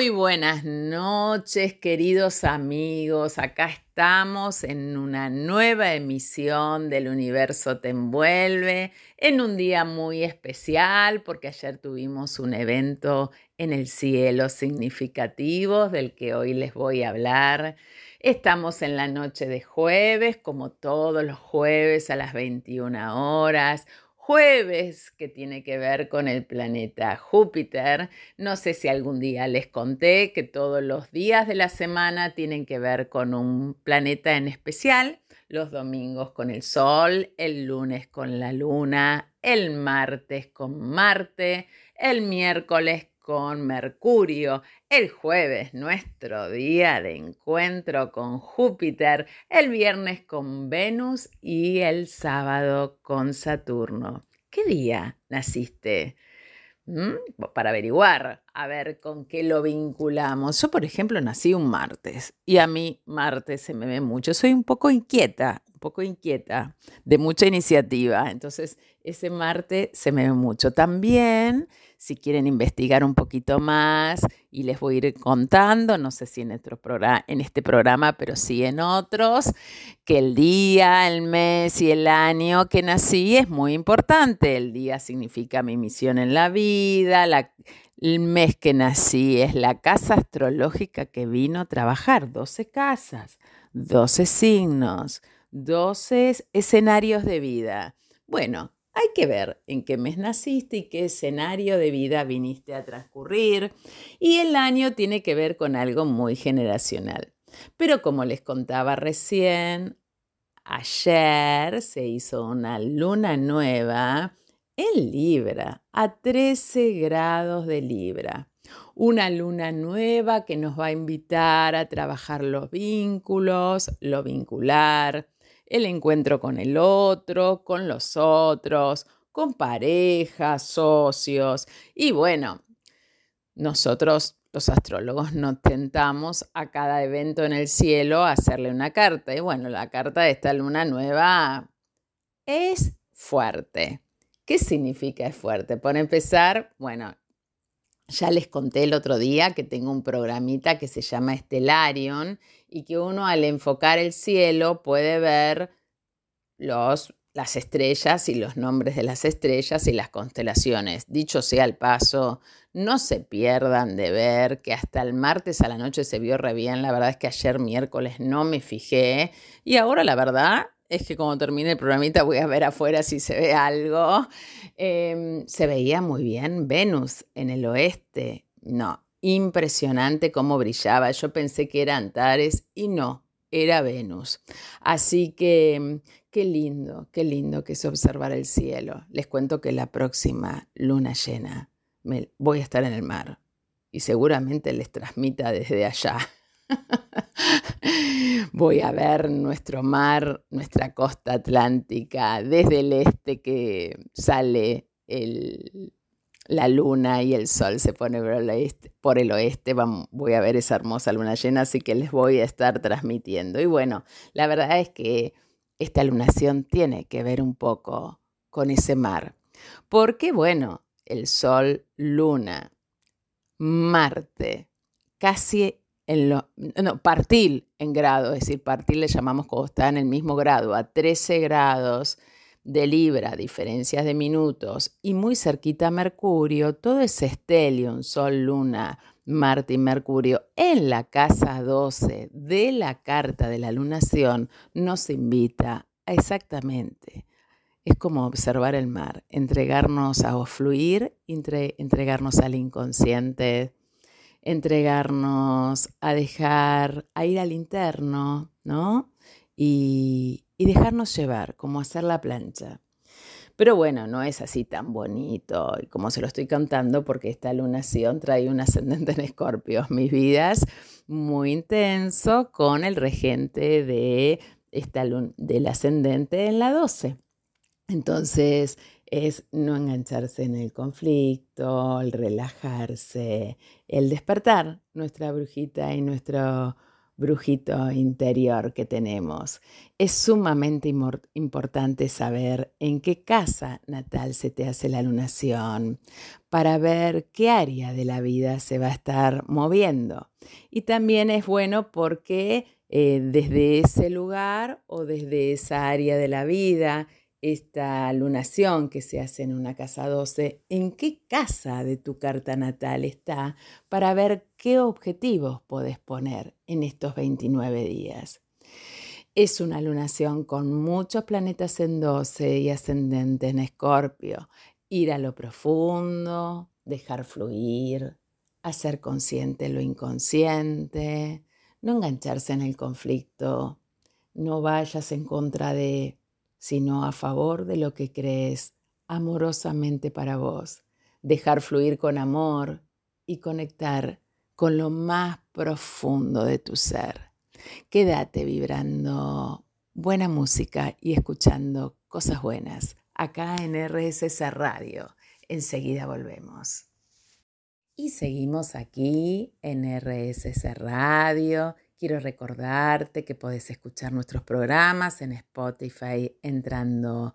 Muy buenas noches, queridos amigos. Acá estamos en una nueva emisión del Universo Te Envuelve, en un día muy especial, porque ayer tuvimos un evento en el cielo significativo del que hoy les voy a hablar. Estamos en la noche de jueves, como todos los jueves a las 21 horas jueves que tiene que ver con el planeta Júpiter. No sé si algún día les conté que todos los días de la semana tienen que ver con un planeta en especial. Los domingos con el Sol, el lunes con la Luna, el martes con Marte, el miércoles con Mercurio, el jueves nuestro día de encuentro con Júpiter, el viernes con Venus y el sábado con Saturno. ¿Qué día naciste? ¿Mm? Para averiguar, a ver con qué lo vinculamos. Yo, por ejemplo, nací un martes y a mí martes se me ve mucho. Soy un poco inquieta, un poco inquieta, de mucha iniciativa. Entonces, ese martes se me ve mucho. También si quieren investigar un poquito más y les voy a ir contando, no sé si en, en este programa, pero sí en otros, que el día, el mes y el año que nací es muy importante. El día significa mi misión en la vida, el mes que nací es la casa astrológica que vino a trabajar, 12 casas, 12 signos, 12 escenarios de vida. Bueno, hay que ver en qué mes naciste y qué escenario de vida viniste a transcurrir. Y el año tiene que ver con algo muy generacional. Pero como les contaba recién, ayer se hizo una luna nueva en Libra, a 13 grados de Libra. Una luna nueva que nos va a invitar a trabajar los vínculos, lo vincular, el encuentro con el otro, con los otros, con parejas, socios. Y bueno, nosotros los astrólogos nos tentamos a cada evento en el cielo a hacerle una carta. Y bueno, la carta de esta luna nueva es fuerte. ¿Qué significa es fuerte? Por empezar, bueno, ya les conté el otro día que tengo un programita que se llama Stellarion y que uno al enfocar el cielo puede ver los, las estrellas y los nombres de las estrellas y las constelaciones. Dicho sea el paso, no se pierdan de ver que hasta el martes a la noche se vio re bien. La verdad es que ayer miércoles no me fijé y ahora la verdad es que cuando termine el programita voy a ver afuera si se ve algo. Em, se veía muy bien Venus en el oeste. No, impresionante cómo brillaba. Yo pensé que era Antares y no, era Venus. Así que em, qué lindo, qué lindo que es observar el cielo. Les cuento que la próxima luna llena me, voy a estar en el mar y seguramente les transmita desde allá. Voy a ver nuestro mar, nuestra costa atlántica, desde el este que sale la luna y el sol se pone por el oeste. Por el oeste voy a ver esa hermosa luna llena, así que les voy a estar transmitiendo. Y bueno, la verdad es que esta lunación tiene que ver un poco con ese mar. Porque bueno, el sol, luna, Marte, casi en lo, no, partil en grado, es decir, partil le llamamos cuando está en el mismo grado, a 13 grados de Libra, diferencias de minutos, y muy cerquita a Mercurio, todo ese estelion, Sol, Luna, Marte y Mercurio, en la casa 12 de la carta de la lunación, nos invita a exactamente. Es como observar el mar, entregarnos a fluir, entregarnos al inconsciente, entregarnos a dejar, a ir al interno, ¿no? Y, y dejarnos llevar, como hacer la plancha. Pero bueno, no es así tan bonito y como se lo estoy contando porque esta lunación trae un ascendente en escorpio. Mis vidas muy intenso con el regente de esta del ascendente en la 12. Entonces, es no engancharse en el conflicto, el relajarse, el despertar nuestra brujita y nuestro brujito interior que tenemos. Es sumamente importante saber en qué casa natal se te hace la lunación para ver qué área de la vida se va a estar moviendo. Y también es bueno porque eh, desde ese lugar o desde esa área de la vida esta lunación que se hace en una casa 12, en qué casa de tu carta natal está para ver qué objetivos puedes poner en estos 29 días. Es una lunación con muchos planetas en 12 y ascendente en escorpio. Ir a lo profundo, dejar fluir, hacer consciente lo inconsciente, no engancharse en el conflicto, no vayas en contra de sino a favor de lo que crees amorosamente para vos. Dejar fluir con amor y conectar con lo más profundo de tu ser. Quédate vibrando buena música y escuchando cosas buenas acá en RSS Radio. Enseguida volvemos. Y seguimos aquí en RSS Radio Quiero recordarte que puedes escuchar nuestros programas en Spotify entrando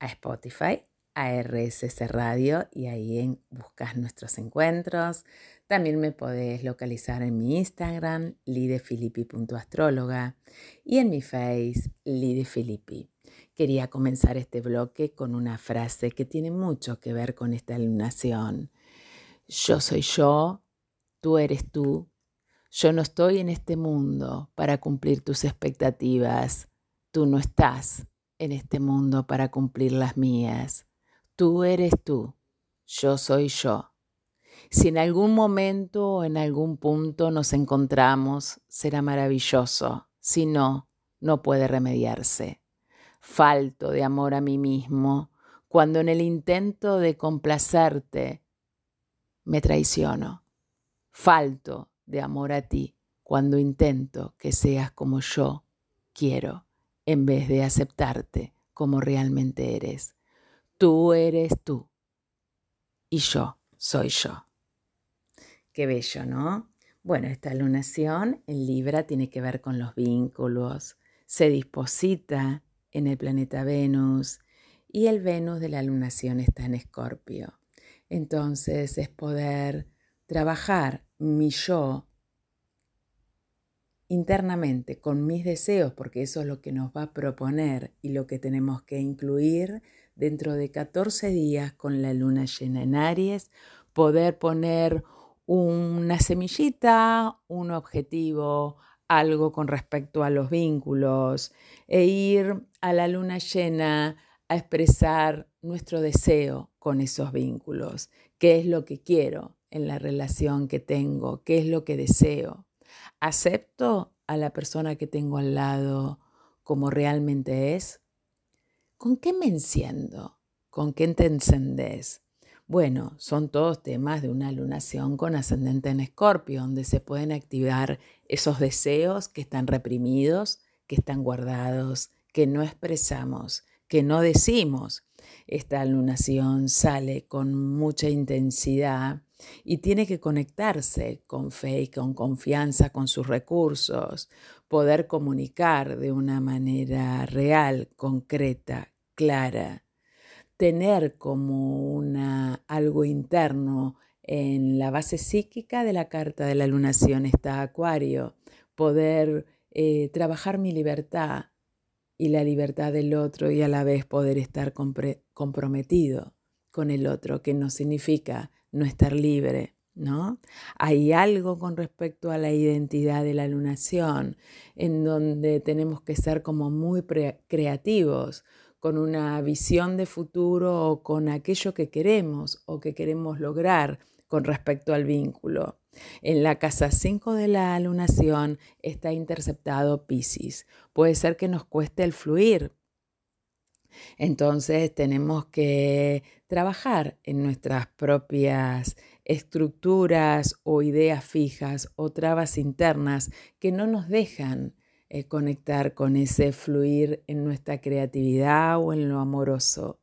a Spotify, a RSS Radio y ahí en, buscas nuestros encuentros. También me podés localizar en mi Instagram, lidefilippi.astróloga y en mi Face, lidefilippi. Quería comenzar este bloque con una frase que tiene mucho que ver con esta iluminación. Yo soy yo, tú eres tú, yo no estoy en este mundo para cumplir tus expectativas. Tú no estás en este mundo para cumplir las mías. Tú eres tú. Yo soy yo. Si en algún momento o en algún punto nos encontramos, será maravilloso. Si no, no puede remediarse. Falto de amor a mí mismo cuando en el intento de complacerte me traiciono. Falto de amor a ti cuando intento que seas como yo quiero, en vez de aceptarte como realmente eres. Tú eres tú y yo soy yo. Qué bello, ¿no? Bueno, esta lunación en Libra tiene que ver con los vínculos, se disposita en el planeta Venus y el Venus de la lunación está en Escorpio. Entonces es poder trabajar mi yo internamente con mis deseos, porque eso es lo que nos va a proponer y lo que tenemos que incluir dentro de 14 días con la luna llena en Aries, poder poner una semillita, un objetivo, algo con respecto a los vínculos e ir a la luna llena a expresar nuestro deseo con esos vínculos, qué es lo que quiero, en la relación que tengo, qué es lo que deseo. ¿Acepto a la persona que tengo al lado como realmente es? ¿Con qué me enciendo? ¿Con qué te encendés? Bueno, son todos temas de una lunación con ascendente en escorpio, donde se pueden activar esos deseos que están reprimidos, que están guardados, que no expresamos, que no decimos. Esta lunación sale con mucha intensidad y tiene que conectarse con fe y con confianza con sus recursos, poder comunicar de una manera real, concreta, clara, tener como una, algo interno en la base psíquica de la carta de la lunación está Acuario, poder eh, trabajar mi libertad y la libertad del otro y a la vez poder estar comprometido con el otro, que no significa no estar libre, ¿no? Hay algo con respecto a la identidad de la lunación, en donde tenemos que ser como muy creativos, con una visión de futuro o con aquello que queremos o que queremos lograr con respecto al vínculo. En la casa 5 de la lunación está interceptado Pisces. Puede ser que nos cueste el fluir, entonces tenemos que trabajar en nuestras propias estructuras o ideas fijas o trabas internas que no nos dejan eh, conectar con ese fluir en nuestra creatividad o en lo amoroso.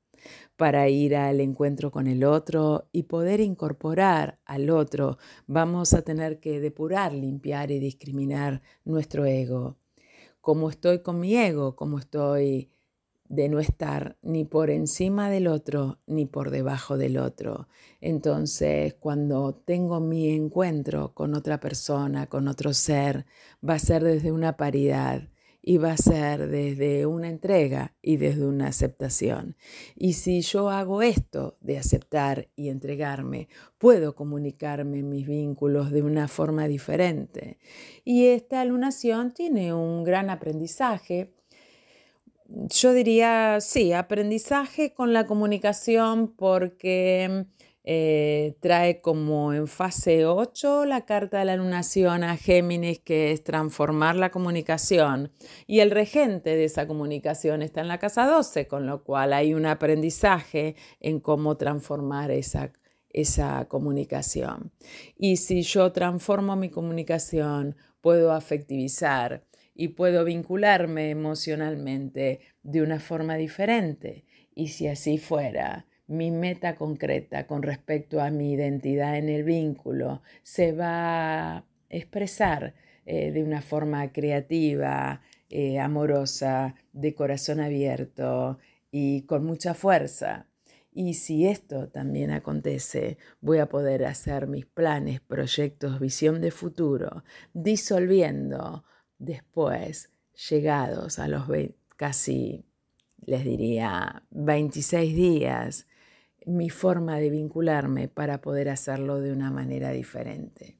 Para ir al encuentro con el otro y poder incorporar al otro, vamos a tener que depurar, limpiar y discriminar nuestro ego. Cómo estoy con mi ego, cómo estoy de no estar ni por encima del otro ni por debajo del otro. Entonces, cuando tengo mi encuentro con otra persona, con otro ser, va a ser desde una paridad y va a ser desde una entrega y desde una aceptación. Y si yo hago esto de aceptar y entregarme, puedo comunicarme mis vínculos de una forma diferente. Y esta alunación tiene un gran aprendizaje. Yo diría, sí, aprendizaje con la comunicación porque eh, trae como en fase 8 la carta de la lunación a Géminis, que es transformar la comunicación. Y el regente de esa comunicación está en la casa 12, con lo cual hay un aprendizaje en cómo transformar esa, esa comunicación. Y si yo transformo mi comunicación, puedo afectivizar y puedo vincularme emocionalmente de una forma diferente. Y si así fuera, mi meta concreta con respecto a mi identidad en el vínculo se va a expresar eh, de una forma creativa, eh, amorosa, de corazón abierto y con mucha fuerza. Y si esto también acontece, voy a poder hacer mis planes, proyectos, visión de futuro, disolviendo después, llegados a los casi, les diría, 26 días mi forma de vincularme para poder hacerlo de una manera diferente.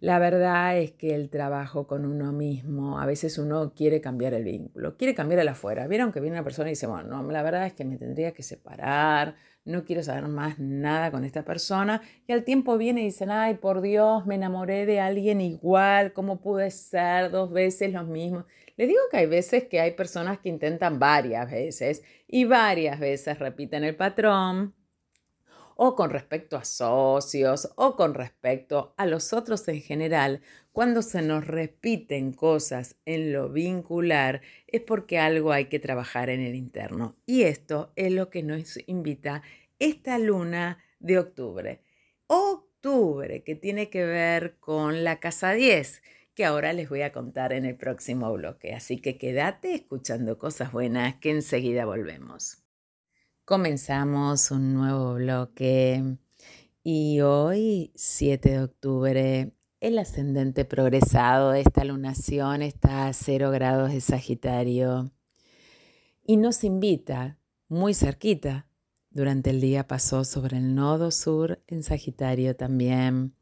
La verdad es que el trabajo con uno mismo, a veces uno quiere cambiar el vínculo, quiere cambiar el afuera. Vieron que viene una persona y dice, bueno, no, la verdad es que me tendría que separar, no quiero saber más nada con esta persona. Y al tiempo viene y dicen, ay, por Dios, me enamoré de alguien igual, ¿cómo pude ser dos veces lo mismo? Les digo que hay veces que hay personas que intentan varias veces y varias veces repiten el patrón o con respecto a socios o con respecto a los otros en general, cuando se nos repiten cosas en lo vincular es porque algo hay que trabajar en el interno. Y esto es lo que nos invita esta luna de octubre. Octubre, que tiene que ver con la casa 10 que ahora les voy a contar en el próximo bloque. Así que quédate escuchando cosas buenas que enseguida volvemos. Comenzamos un nuevo bloque y hoy, 7 de octubre, el ascendente progresado de esta lunación está a 0 grados de Sagitario y nos invita muy cerquita. Durante el día pasó sobre el nodo sur en Sagitario también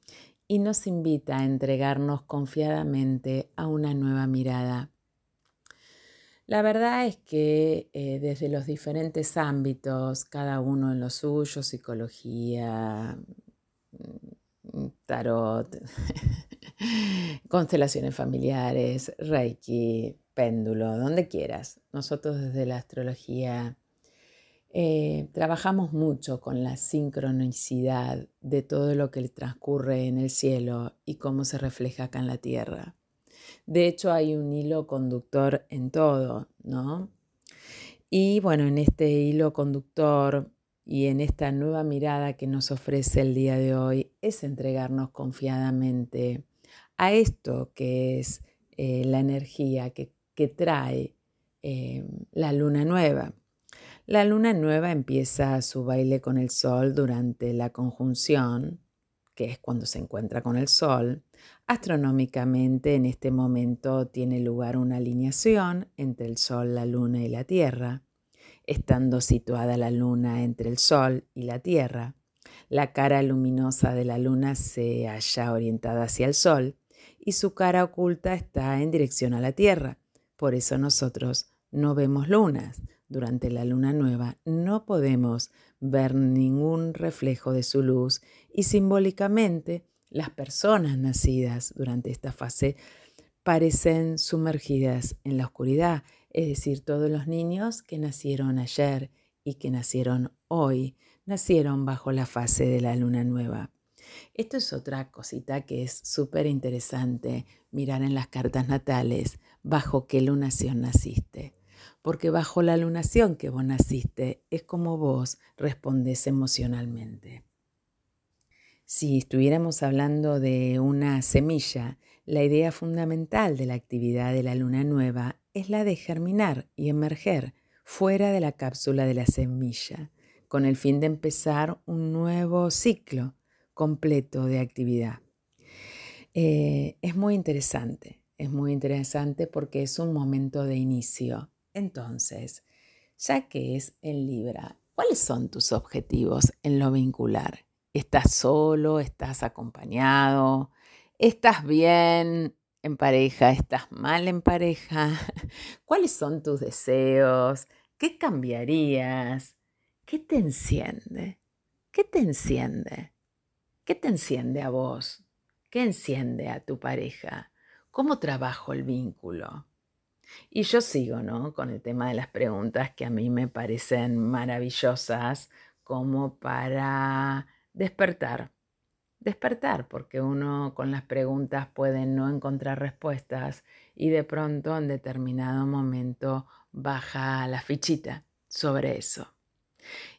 y nos invita a entregarnos confiadamente a una nueva mirada la verdad es que eh, desde los diferentes ámbitos, cada uno en lo suyo, psicología, mm, tarot, constelaciones familiares, reiki, péndulo, donde quieras. Nosotros desde la astrología eh, trabajamos mucho con la sincronicidad de todo lo que transcurre en el cielo y cómo se refleja acá en la tierra. De hecho, hay un hilo conductor en todo, ¿no? Y bueno, en este hilo conductor y en esta nueva mirada que nos ofrece el día de hoy es entregarnos confiadamente a esto que es eh, la energía que, trae eh, la luna nueva. La luna nueva empieza su baile con el sol durante la conjunción, que es cuando se encuentra con el sol, Astronómicamente en este momento tiene lugar una alineación entre el Sol, la Luna y la Tierra. Estando situada la Luna entre el Sol y la Tierra, la cara luminosa de la Luna se halla orientada hacia el Sol y su cara oculta está en dirección a la Tierra. Por eso nosotros no vemos lunas. Durante la luna nueva no podemos ver ningún reflejo de su luz y simbólicamente las personas nacidas durante esta fase parecen sumergidas en la oscuridad, es decir, todos los niños que nacieron ayer y que nacieron hoy, nacieron bajo la fase de la luna nueva. Esto es otra cosita que es súper interesante mirar en las cartas natales bajo qué lunación naciste. Porque bajo la lunación que vos naciste es como vos respondés emocionalmente. Si estuviéramos hablando de una semilla, la idea fundamental de la actividad de la luna nueva es la de germinar y emerger fuera de la cápsula de la semilla, con el fin de empezar un nuevo ciclo completo de actividad. Eh, es muy interesante, es muy interesante porque es un momento de inicio. Entonces, ya que es en Libra, ¿cuáles son tus objetivos en lo vincular? ¿Estás solo? ¿Estás acompañado? ¿Estás bien en pareja? ¿Estás mal en pareja? ¿Cuáles son tus deseos? ¿Qué cambiarías? ¿Qué te enciende? ¿Qué te enciende? ¿Qué te enciende a vos? ¿Qué enciende a tu pareja? ¿Cómo trabajo el vínculo? Y yo sigo, ¿no? Con el tema de las preguntas que a mí me parecen maravillosas como para despertar. Despertar, porque uno con las preguntas puede no encontrar respuestas y de pronto en determinado momento baja la fichita sobre eso.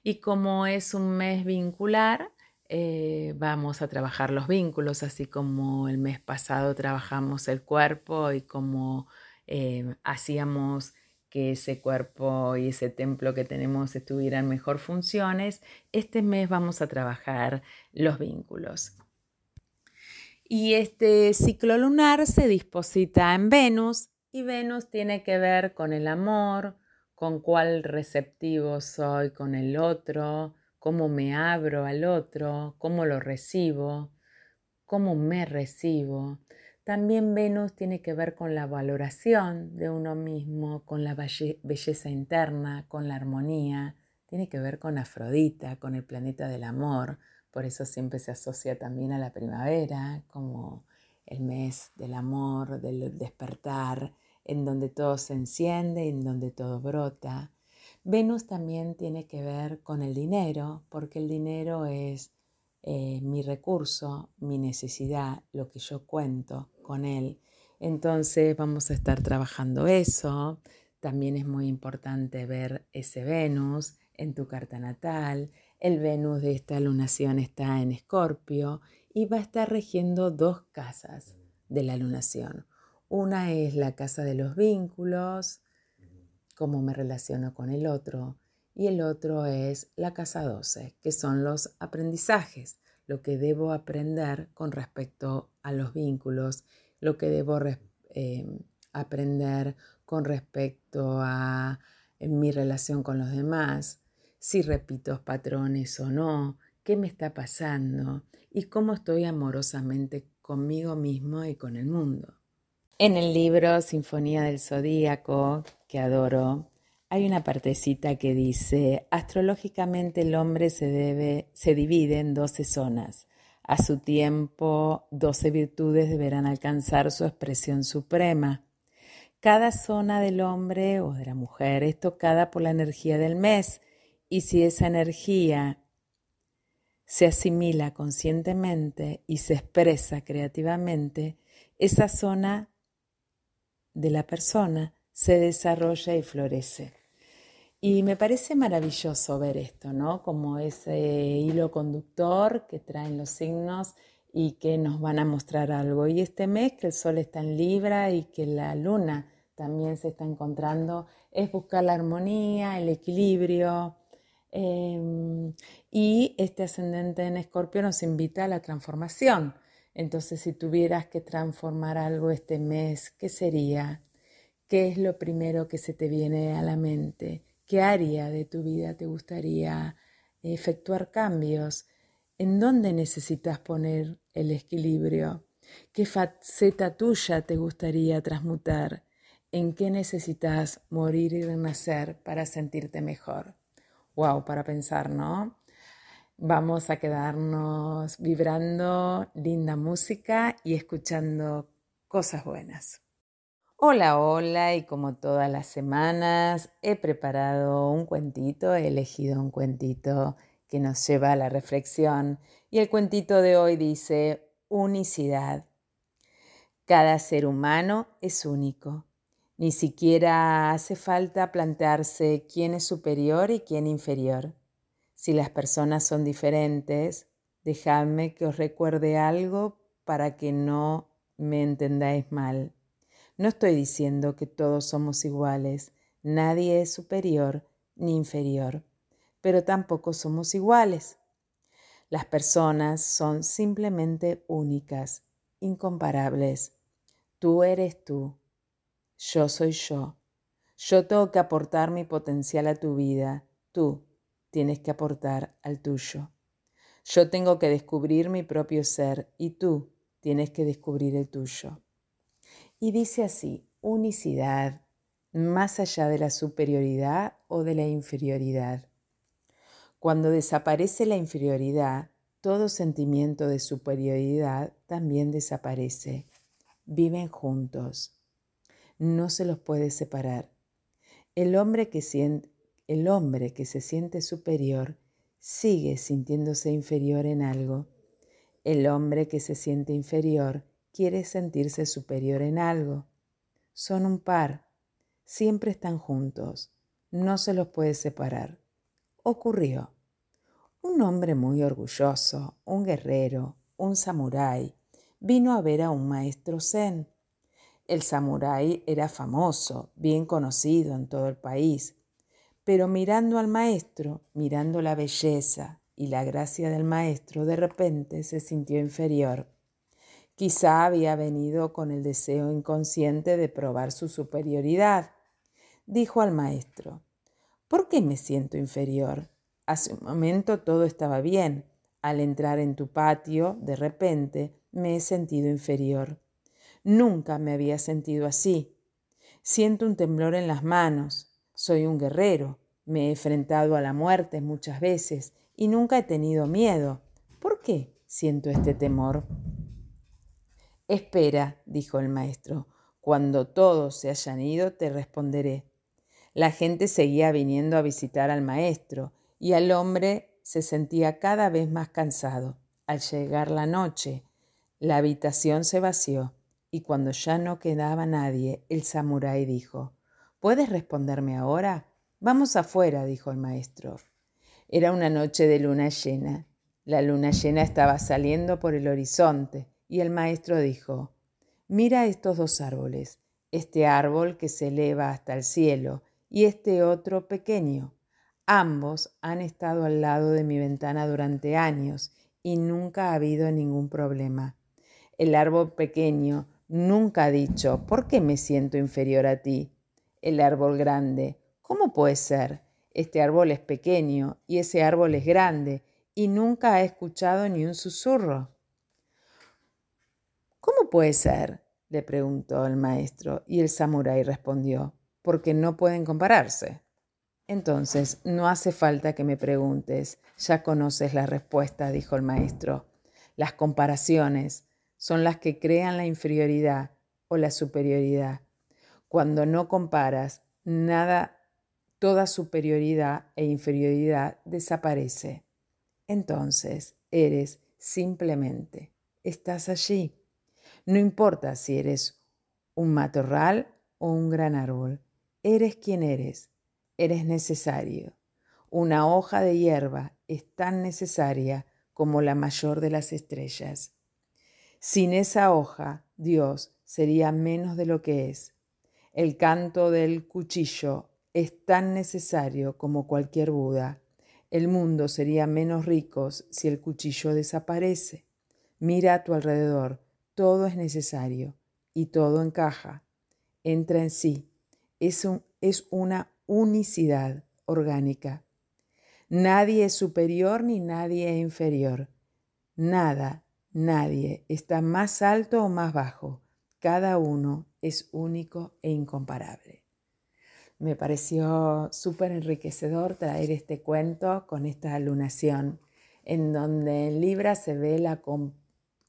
Y como es un mes vincular, eh, vamos a trabajar los vínculos, así como el mes pasado trabajamos el cuerpo y como eh, hacíamos que ese cuerpo y ese templo que tenemos estuvieran mejor funciones, este mes vamos a trabajar los vínculos. Y este ciclo lunar se disposita en Venus y Venus tiene que ver con el amor, con cuál receptivo soy con el otro, cómo me abro al otro, cómo lo recibo, cómo me recibo. También Venus tiene que ver con la valoración de uno mismo, con la belleza interna, con la armonía. Tiene que ver con Afrodita, con el planeta del amor. Por eso siempre se asocia también a la primavera como el mes del amor, del despertar, en donde todo se enciende, en donde todo brota. Venus también tiene que ver con el dinero, porque el dinero es eh, mi recurso, mi necesidad, lo que yo cuento con él. Entonces vamos a estar trabajando eso. También es muy importante ver ese Venus en tu carta natal. El Venus de esta lunación está en Escorpio y va a estar regiendo dos casas de la lunación. Una es la casa de los vínculos, cómo me relaciono con el otro, y el otro es la casa 12, que son los aprendizajes, lo que debo aprender con respecto a los vínculos, lo que debo em, aprender con respecto a mi relación con los demás, si repito patrones o no, qué me está pasando y cómo estoy amorosamente conmigo mismo y con el mundo. En el libro Sinfonía del Zodíaco, que adoro, hay una partecita que dice, astrológicamente el hombre se, se divide en 12 zonas. A su tiempo, 12 virtudes deberán alcanzar su expresión suprema. Cada zona del hombre o de la mujer es tocada por la energía del mes y si esa energía se asimila conscientemente y se expresa creativamente, esa zona de la persona se desarrolla y florece. Y me parece maravilloso ver esto, ¿no? Como ese hilo conductor que traen los signos y que nos van a mostrar algo. Y este mes que el sol está en Libra y que la luna también se está encontrando, es buscar la armonía, el equilibrio. Em, y este ascendente en Escorpio nos invita a la transformación. Entonces, si tuvieras que transformar algo este mes, ¿qué sería? ¿Qué es lo primero que se te viene a la mente? ¿Qué área de tu vida te gustaría efectuar cambios? ¿En dónde necesitas poner el equilibrio? ¿Qué faceta tuya te gustaría transmutar? ¿En qué necesitas morir y renacer para sentirte mejor? Wow, para pensar, ¿no? Vamos a quedarnos vibrando linda música y escuchando cosas buenas. Hola, hola, y como todas las semanas he preparado un cuentito, he elegido un cuentito que nos lleva a la reflexión y el cuentito de hoy dice unicidad. Cada ser humano es único. Ni siquiera hace falta plantearse quién es superior y quién inferior. Si las personas son diferentes, dejadme que os recuerde algo para que no me entendáis mal. No estoy diciendo que todos somos iguales, nadie es superior ni inferior, pero tampoco somos iguales. Las personas son simplemente únicas, incomparables. Tú eres tú, yo soy yo. Yo tengo que aportar mi potencial a tu vida, tú tienes que aportar al tuyo. Yo tengo que descubrir mi propio ser y tú tienes que descubrir el tuyo. Y dice así, unicidad, más allá de la superioridad o de la inferioridad. Cuando desaparece la inferioridad, todo sentimiento de superioridad también desaparece. Viven juntos. No se los puede separar. El hombre que, siente, el hombre que se siente superior sigue sintiéndose inferior en algo. El hombre que se siente inferior quiere sentirse superior en algo. Son un par. Siempre están juntos. No se los puede separar. Ocurrió. Un hombre muy orgulloso, un guerrero, un samurái, vino a ver a un maestro zen. El samurái era famoso, bien conocido en todo el país, pero mirando al maestro, mirando la belleza y la gracia del maestro, de repente se sintió inferior. Quizá había venido con el deseo inconsciente de probar su superioridad. Dijo al maestro, ¿por qué me siento inferior? Hace un momento todo estaba bien. Al entrar en tu patio, de repente, me he sentido inferior. Nunca me había sentido así. Siento un temblor en las manos. Soy un guerrero. Me he enfrentado a la muerte muchas veces y nunca he tenido miedo. ¿Por qué siento este temor? Espera, dijo el maestro. Cuando todos se hayan ido, te responderé. La gente seguía viniendo a visitar al maestro y el hombre se sentía cada vez más cansado. Al llegar la noche, la habitación se vació y cuando ya no quedaba nadie, el samurái dijo, ¿Puedes responderme ahora? Vamos afuera, dijo el maestro. Era una noche de luna llena. La luna llena estaba saliendo por el horizonte y el maestro dijo, Mira estos dos árboles, este árbol que se eleva hasta el cielo y este otro pequeño. Ambos han estado al lado de mi ventana durante años y nunca ha habido ningún problema. El árbol pequeño nunca ha dicho, ¿por qué me siento inferior a ti? El árbol grande, ¿cómo puede ser? Este árbol es pequeño y ese árbol es grande y nunca ha escuchado ni un susurro. ¿Cómo puede ser? le preguntó el maestro y el samurái respondió, porque no pueden compararse. Entonces, no hace falta que me preguntes, ya conoces la respuesta, dijo el maestro. Las comparaciones son las que crean la inferioridad o la superioridad. Cuando no comparas, nada, toda superioridad e inferioridad desaparece. Entonces, eres simplemente, estás allí. No importa si eres un matorral o un gran árbol, eres quien eres eres necesario. Una hoja de hierba es tan necesaria como la mayor de las estrellas. Sin esa hoja, Dios sería menos de lo que es. El canto del cuchillo es tan necesario como cualquier Buda. El mundo sería menos rico si el cuchillo desaparece. Mira a tu alrededor, todo es necesario y todo encaja. Entra en sí. Es, un, es una unicidad orgánica. Nadie es superior ni nadie es inferior. Nada, nadie está más alto o más bajo. Cada uno es único e incomparable. Me pareció súper enriquecedor traer este cuento con esta alunación, en donde en Libra se ve la,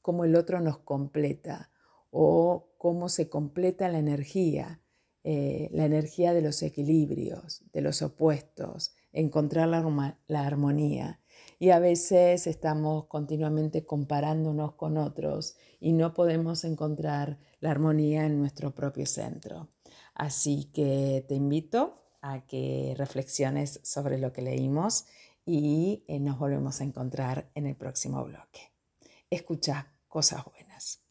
cómo el otro nos completa o cómo se completa la energía eh, la energía de los equilibrios, de los opuestos, encontrar la, la armonía. Y a veces estamos continuamente comparándonos con otros y no podemos encontrar la armonía en nuestro propio centro. Así que te invito a que reflexiones sobre lo que leímos y eh, nos volvemos a encontrar en el próximo bloque. Escucha cosas buenas.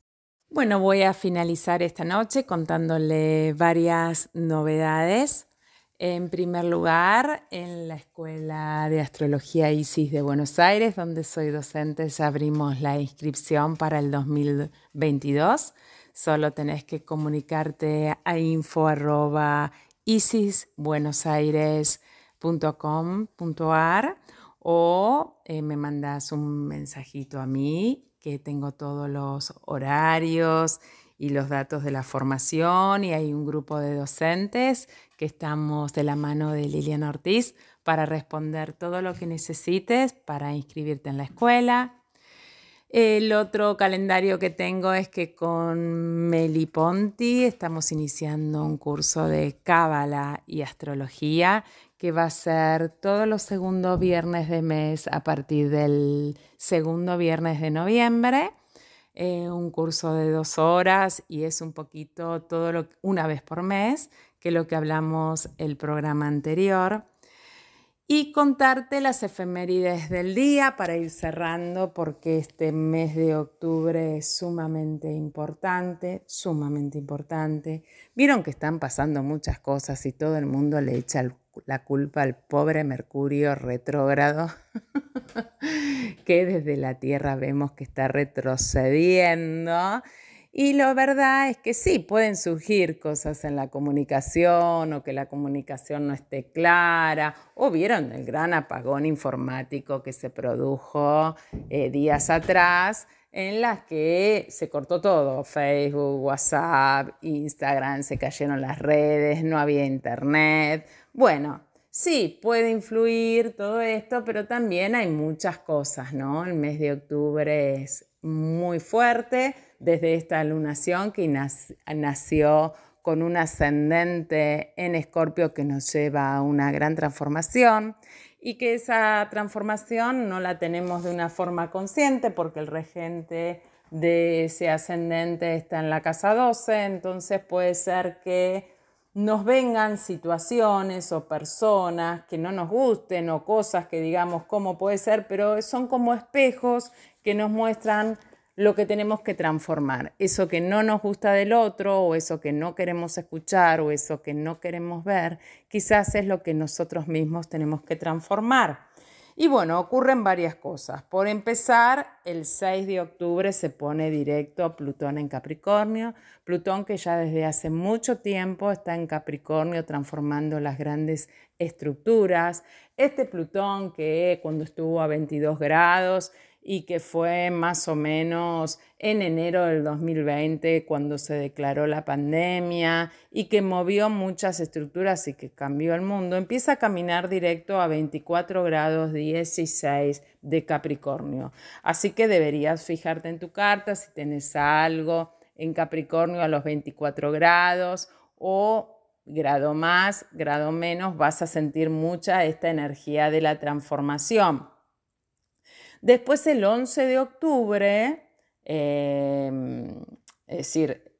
Bueno, voy a finalizar esta noche contándole varias novedades. En primer lugar, en la Escuela de Astrología ISIS de Buenos Aires, donde soy docente, ya abrimos la inscripción para el 2022. Solo tenés que comunicarte a info.isisbuenosaires.com.ar o eh, me mandas un mensajito a mí que tengo todos los horarios y los datos de la formación y hay un grupo de docentes que estamos de la mano de Liliana Ortiz para responder todo lo que necesites para inscribirte en la escuela. El otro calendario que tengo es que con Meli Ponti estamos iniciando un curso de Cábala y Astrología que va a ser todos los segundos viernes de mes a partir del segundo viernes de noviembre eh, un curso de dos horas y es un poquito todo lo una vez por mes, que lo que hablamos el programa anterior. Y contarte las efemérides del día para ir cerrando, porque este mes de octubre es sumamente importante, sumamente importante. Vieron que están pasando muchas cosas y todo el mundo le echa la culpa al pobre Mercurio retrógrado, que desde la Tierra vemos que está retrocediendo. Y la verdad es que sí, pueden surgir cosas en la comunicación o que la comunicación no esté clara, o vieron el gran apagón informático que se produjo eh, días atrás, en las que se cortó todo, Facebook, WhatsApp, Instagram, se cayeron las redes, no había internet. Bueno, sí, puede influir todo esto, pero también hay muchas cosas, ¿no? El mes de octubre es muy fuerte desde esta lunación que nació con un ascendente en Escorpio que nos lleva a una gran transformación y que esa transformación no la tenemos de una forma consciente porque el regente de ese ascendente está en la casa 12, entonces puede ser que nos vengan situaciones o personas que no nos gusten o cosas que digamos cómo puede ser, pero son como espejos que nos muestran lo que tenemos que transformar. Eso que no nos gusta del otro o eso que no queremos escuchar o eso que no queremos ver, quizás es lo que nosotros mismos tenemos que transformar. Y bueno, ocurren varias cosas. Por empezar, el 6 de octubre se pone directo Plutón en Capricornio. Plutón que ya desde hace mucho tiempo está en Capricornio transformando las grandes estructuras. Este Plutón que cuando estuvo a 22 grados y que fue más o menos en enero del 2020 cuando se declaró la pandemia y que movió muchas estructuras y que cambió el mundo, empieza a caminar directo a 24 grados 16 de Capricornio. Así que deberías fijarte en tu carta si tienes algo en Capricornio a los 24 grados o grado más, grado menos, vas a sentir mucha esta energía de la transformación. Después el 11 de octubre, em, es decir,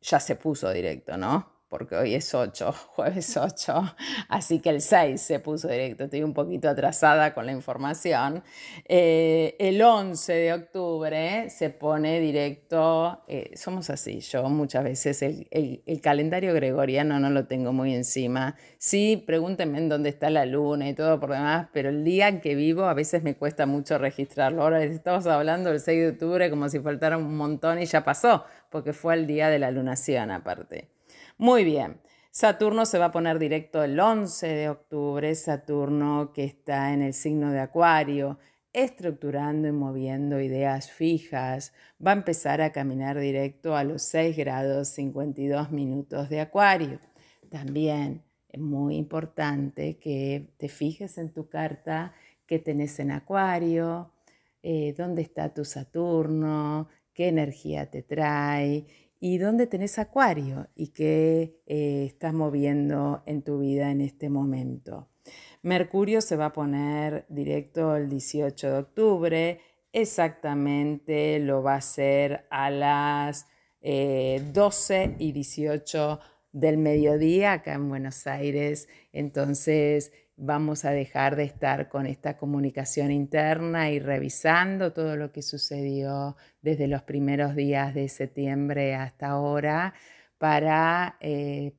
ya se puso directo, ¿no? Porque hoy es 8, jueves 8, así que el 6 se puso directo, estoy un poquito atrasada con la información. Eh, el 11 de octubre se pone directo, eh, somos así, yo muchas veces el, calendario gregoriano no lo tengo muy encima. Sí, pregúntenme en dónde está la luna y todo por demás, pero el día en que vivo a veces me cuesta mucho registrarlo. Ahora estamos hablando del 6 de octubre como si faltara un montón y ya pasó, porque fue el día de la lunación aparte. Muy bien. Saturno se va a poner directo el 11 de octubre, Saturno que está en el signo de Acuario, estructurando y moviendo ideas fijas, va a empezar a caminar directo a los 6 grados 52 minutos de Acuario. También es muy importante que te fijes en tu carta que tenés en Acuario, eh, dónde está tu Saturno, qué energía te trae y dónde tenés acuario y qué eh, estás moviendo en tu vida en este momento. Mercurio se va a poner directo el 18 de octubre, exactamente lo va a hacer a las 12 eh, y 18 del mediodía acá en Buenos Aires. Entonces vamos a dejar de estar con esta comunicación interna y revisando todo lo que sucedió desde los primeros días de septiembre hasta ahora para eh,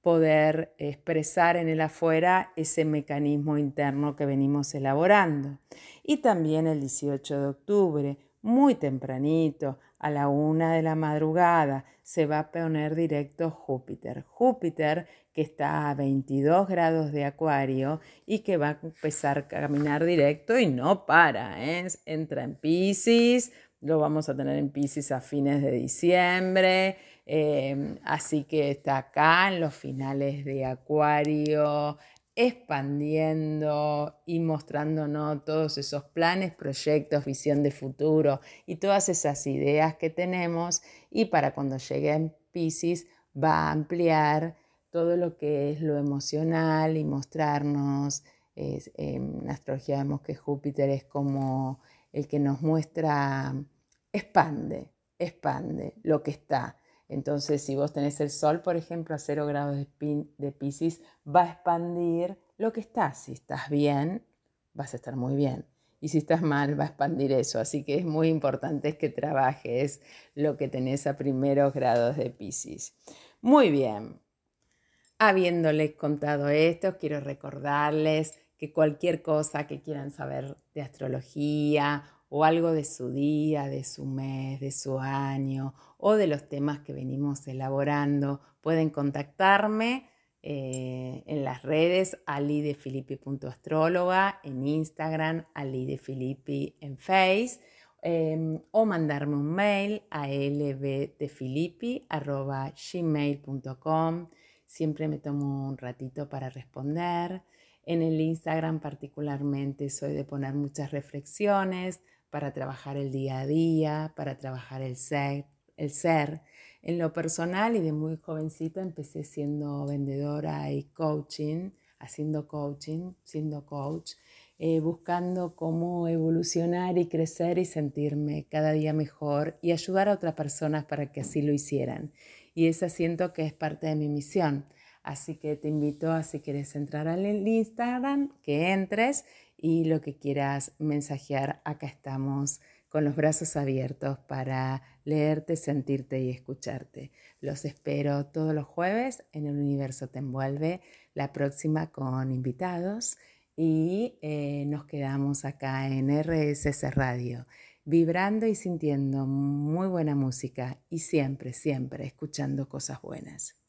poder expresar en el afuera ese mecanismo interno que venimos elaborando. Y también el 18 de octubre, muy tempranito, a la una de la madrugada, se va a poner directo Júpiter. Júpiter que está a 22 grados de acuario y que va a empezar a caminar directo y no para. ¿eh? Entra en Pisces, lo vamos a tener en Pisces a fines de diciembre Em, así que está acá en los finales de Acuario, expandiendo y mostrándonos todos esos planes, proyectos, visión de futuro y todas esas ideas que tenemos. Y para cuando llegue en Pisces va a ampliar todo lo que es lo emocional y mostrarnos. en astrología vemos que Júpiter es como el que nos muestra, expande, expande lo que está entonces, si vos tenés el Sol, por ejemplo, a 0 grados de, de Pisces, va a expandir lo que está. Si estás bien, vas a estar muy bien. Y si estás mal, va a expandir eso. Así que es muy importante que trabajes lo que tenés a primeros grados de Pisces. Muy bien. Habiéndoles contado esto, quiero recordarles que cualquier cosa que quieran saber de astrología o algo de su día, de su mes, de su año o de los temas que venimos elaborando, pueden contactarme eh, en las redes alidefilippi.astróloga, en Instagram, alidefilippi en Face em, o mandarme un mail a lbdefilippi.gmail.com. Siempre me tomo un ratito para responder. En el Instagram particularmente soy de poner muchas reflexiones, para trabajar el día a día, para trabajar el ser, el ser. En lo personal y de muy jovencita empecé siendo vendedora y coaching, haciendo coaching, siendo coach, eh, buscando cómo evolucionar y crecer y sentirme cada día mejor y ayudar a otras personas para que así lo hicieran. Y esa siento que es parte de mi misión. Así que te invito a si quieres entrar al Instagram, que entres y lo que quieras mensajear, acá estamos con los brazos abiertos para leerte, sentirte y escucharte. Los espero todos los jueves en el universo te envuelve, la próxima con invitados y eh, nos quedamos acá en RSS Radio, vibrando y sintiendo muy buena música y siempre, siempre escuchando cosas buenas.